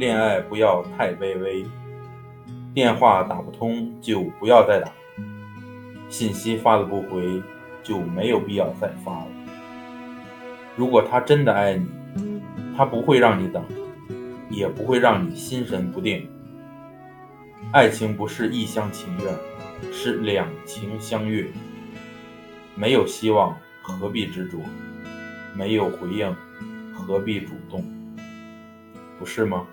恋爱不要太卑微，电话打不通就不要再打，信息发了不回就没有必要再发了。如果他真的爱你，他不会让你等，也不会让你心神不定。爱情不是一厢情愿，是两情相悦。没有希望，何必执着？没有回应，何必主动？不是吗？